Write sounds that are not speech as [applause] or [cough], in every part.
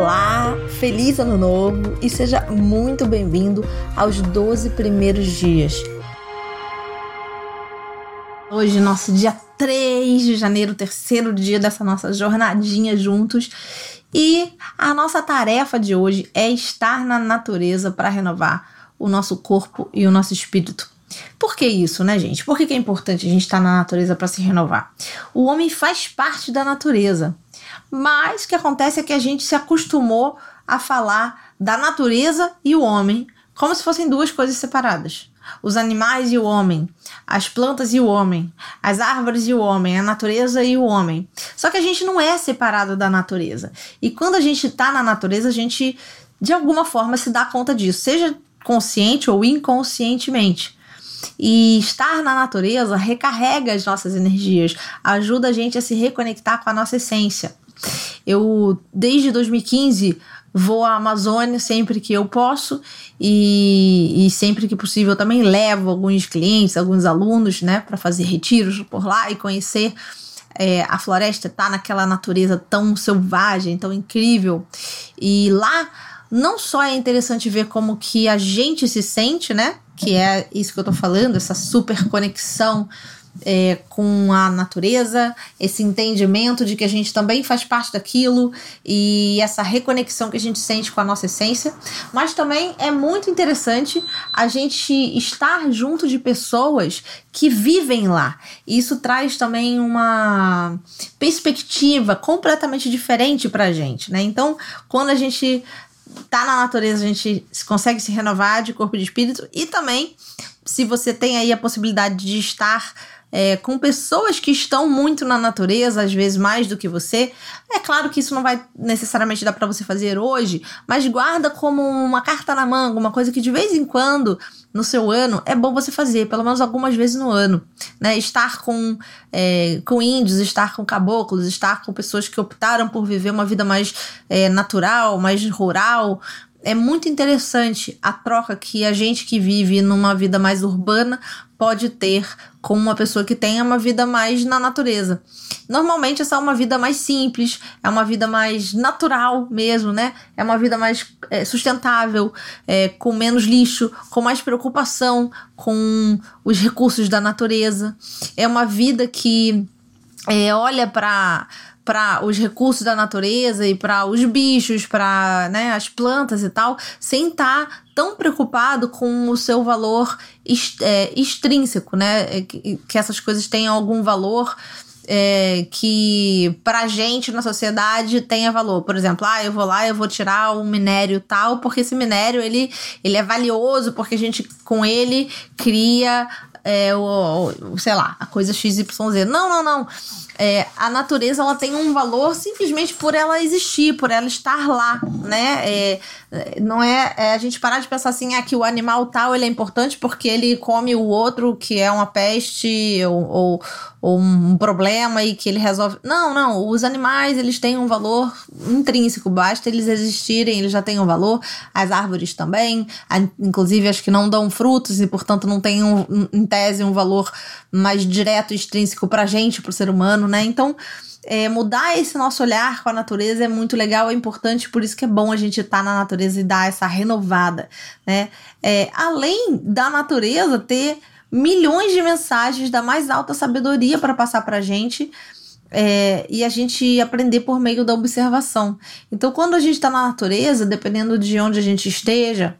Olá, feliz ano novo e seja muito bem-vindo aos 12 primeiros dias. Hoje, nosso dia 3 de janeiro, terceiro dia dessa nossa jornadinha juntos. E a nossa tarefa de hoje é estar na natureza para renovar o nosso corpo e o nosso espírito. Por que isso, né, gente? Por que, é importante a gente estar na natureza para se renovar? O homem faz parte da natureza. Mas o que acontece é que a gente se acostumou a falar da natureza e o homem como se fossem duas coisas separadas. Os animais e o homem, as plantas e o homem, as árvores e o homem, a natureza e o homem. Só que a gente não é separado da natureza. E quando a gente está na natureza, a gente de alguma forma se dá conta disso, seja consciente ou inconscientemente. E estar na natureza recarrega as nossas energias, ajuda a gente a se reconectar com a nossa essência. Eu, desde 2015, vou à Amazônia sempre que eu posso e, e sempre que possível também levo alguns clientes, alguns alunos, né, para fazer retiros por lá e conhecer é, a floresta, tá naquela natureza tão selvagem, tão incrível. E lá não só é interessante ver como que a gente se sente, né, que é isso que eu tô falando, essa super conexão é, com a natureza, esse entendimento de que a gente também faz parte daquilo e essa reconexão que a gente sente com a nossa essência. Mas também é muito interessante a gente estar junto de pessoas que vivem lá. Isso traz também uma perspectiva completamente diferente pra gente, né? Então, quando a gente tá na natureza, a gente consegue se renovar de corpo e de espírito e também se você tem aí a possibilidade de estar é, com pessoas que estão muito na natureza, às vezes mais do que você. É claro que isso não vai necessariamente dar para você fazer hoje, mas guarda como uma carta na manga, uma coisa que de vez em quando no seu ano é bom você fazer, pelo menos algumas vezes no ano. Né? Estar com, é, com índios, estar com caboclos, estar com pessoas que optaram por viver uma vida mais é, natural, mais rural, é muito interessante a troca que a gente que vive numa vida mais urbana pode ter com uma pessoa que tenha uma vida mais na natureza. Normalmente essa é uma vida mais simples, é uma vida mais natural mesmo, né? É uma vida mais é, sustentável, é, com menos lixo, com mais preocupação com os recursos da natureza. É uma vida que é, olha para para os recursos da natureza e para os bichos, para né, as plantas e tal, sem estar tá tão preocupado com o seu valor é, extrínseco, né? É, que, essas coisas tenham algum valor. É, que pra gente na sociedade tenha valor. Por exemplo, ah, eu vou lá, eu vou tirar um minério tal, porque esse minério ele, ele é valioso, porque a gente com ele cria é, o, o, sei lá, a coisa XYZ. Não, não, não. É, a natureza ela tem um valor simplesmente por ela existir, por ela estar lá, né? É, não é, é, a gente parar de pensar assim, ah, que o animal tal ele é importante porque ele come o outro que é uma peste ou, ou, ou um problema e que ele resolve. Não, não. Os animais eles têm um valor intrínseco, basta eles existirem, eles já têm um valor. As árvores também, inclusive as que não dão frutos e portanto não têm um, em tese um valor mais direto, extrínseco para gente, para o ser humano, né? Então é, mudar esse nosso olhar com a natureza é muito legal, é importante, por isso que é bom a gente estar tá na natureza e dar essa renovada, né? É, além da natureza ter milhões de mensagens da mais alta sabedoria para passar para a gente. É, e a gente aprender por meio da observação. Então, quando a gente está na natureza, dependendo de onde a gente esteja,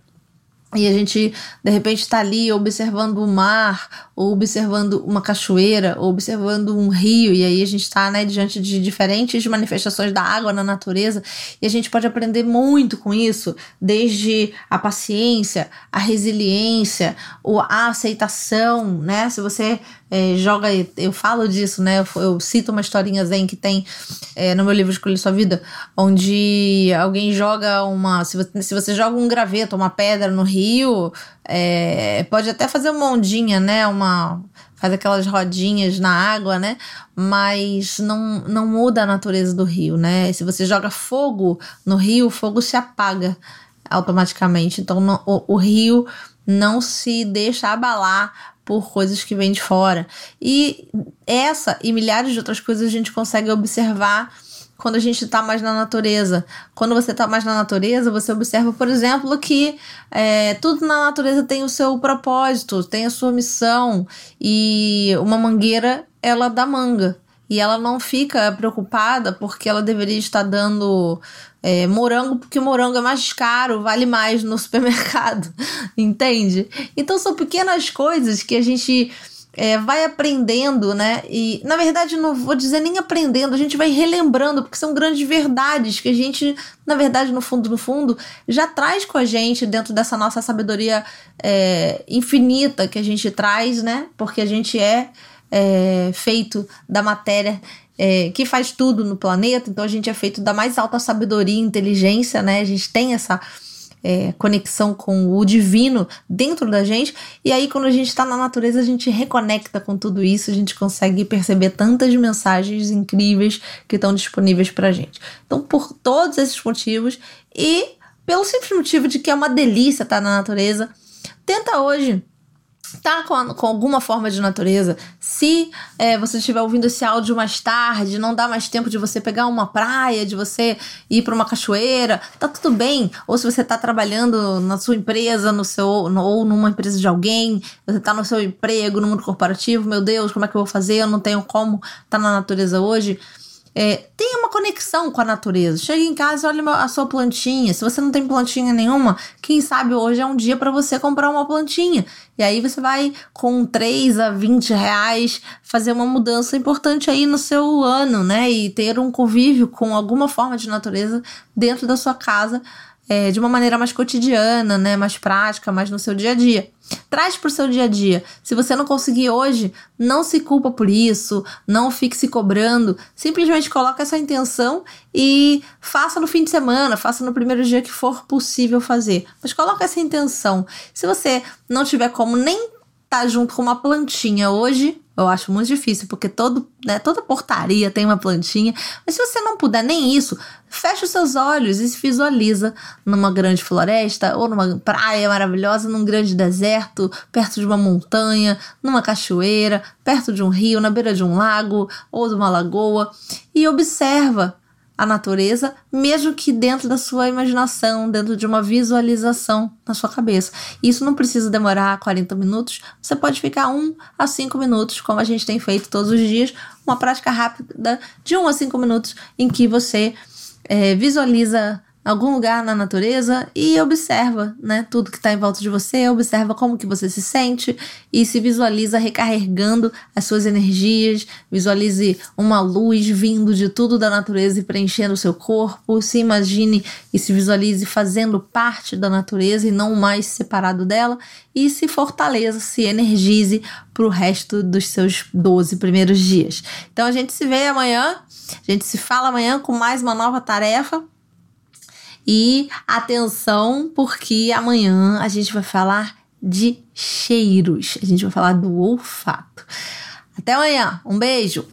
e a gente de repente está ali observando o mar, ou observando uma cachoeira, ou observando um rio, e aí a gente está né, diante de diferentes manifestações da água na natureza, e a gente pode aprender muito com isso, desde a paciência, a resiliência, ou a aceitação, né? Se você é, joga, eu falo disso, né? Eu, eu, cito uma historinha zen que tem é, no meu livro Escolher Sua Vida, onde alguém joga uma. Se você, se você joga um graveto, uma pedra no rio, é, pode até fazer uma ondinha, né? Uma. Faz aquelas rodinhas na água, né? Mas não, não muda a natureza do rio, né? Se você joga fogo no rio, o fogo se apaga automaticamente. Então, o, o rio não se deixa abalar por coisas que vêm de fora. E essa e milhares de outras coisas a gente consegue observar quando a gente está mais na natureza. Quando você está mais na natureza, você observa, por exemplo, que é, tudo na natureza tem o seu propósito, tem a sua missão. E uma mangueira, ela dá manga. E ela não fica preocupada porque ela deveria estar dando é, morango, porque morango é mais caro, vale mais no [laughs] supermercado, entende? Então são pequenas coisas que a gente é, vai aprendendo, né? E na verdade não vou dizer nem aprendendo, a gente vai relembrando, porque são grandes verdades que a gente, na verdade, no fundo, no fundo, já traz com a gente dentro dessa nossa sabedoria é, infinita que a gente traz, né? Porque a gente é, é feito da matéria é, que faz tudo no planeta, então a gente é feito da mais alta sabedoria e inteligência, né? A gente tem essa é, conexão com o divino dentro da gente, e aí quando a gente está na natureza, a gente reconecta com tudo isso, a gente consegue perceber tantas mensagens incríveis que estão disponíveis pra gente. Então, por todos esses motivos, e pelo simples motivo de que é uma delícia estar na natureza, tenta hoje tá com, com alguma forma de natureza, se é, você estiver ouvindo esse áudio mais tarde, não dá mais tempo de você pegar uma praia, de você ir para uma cachoeira, tá tudo bem. Ou se você tá trabalhando na sua empresa, no seu no, ou numa empresa de alguém, você tá no seu emprego, no mundo corporativo, meu Deus, como é que eu vou fazer? Eu não tenho como tá na natureza hoje. É, tenha uma conexão com a natureza. Chega em casa e olha a sua plantinha. Se você não tem plantinha nenhuma, quem sabe hoje é um dia para você comprar uma plantinha. E aí você vai, com 3 a 20 reais, fazer uma mudança importante aí no seu ano, né? E ter um convívio com alguma forma de natureza dentro da sua casa é, de uma maneira mais cotidiana, né, mais prática, mais no seu dia a dia. Traz para o seu dia a dia. Se você não conseguir hoje, não se culpa por isso, não fique se cobrando. Simplesmente coloque essa intenção e faça no fim de semana, faça no primeiro dia que for possível fazer. Mas coloque essa intenção. Se você não tiver como nem estar tá junto com uma plantinha hoje, eu acho muito difícil, porque todo, né, toda portaria tem uma plantinha. Mas se você não puder nem isso, fecha os seus olhos e se visualiza numa grande floresta ou numa praia maravilhosa, num grande deserto, perto de uma montanha, numa cachoeira, perto de um rio, na beira de um lago ou de uma lagoa e observa a natureza, mesmo que dentro da sua imaginação, dentro de uma visualização na sua cabeça. Isso não precisa demorar 40 minutos, você pode ficar 1 a 5 minutos, como a gente tem feito todos os dias, uma prática rápida de 1 a 5 minutos em que você é, visualiza algum lugar na natureza e observa, né, tudo que está em volta de você, observa como que você se sente e se visualiza recarregando as suas energias, visualize uma luz vindo de tudo da natureza e preenchendo o seu corpo, se imagine e se visualize fazendo parte da natureza e não mais separado dela e se fortaleça, se energize para o resto dos seus 12 primeiros dias. Então a gente se vê amanhã, a gente se fala amanhã com mais uma nova tarefa e atenção, porque amanhã a gente vai falar de cheiros. A gente vai falar do olfato. Até amanhã. Um beijo.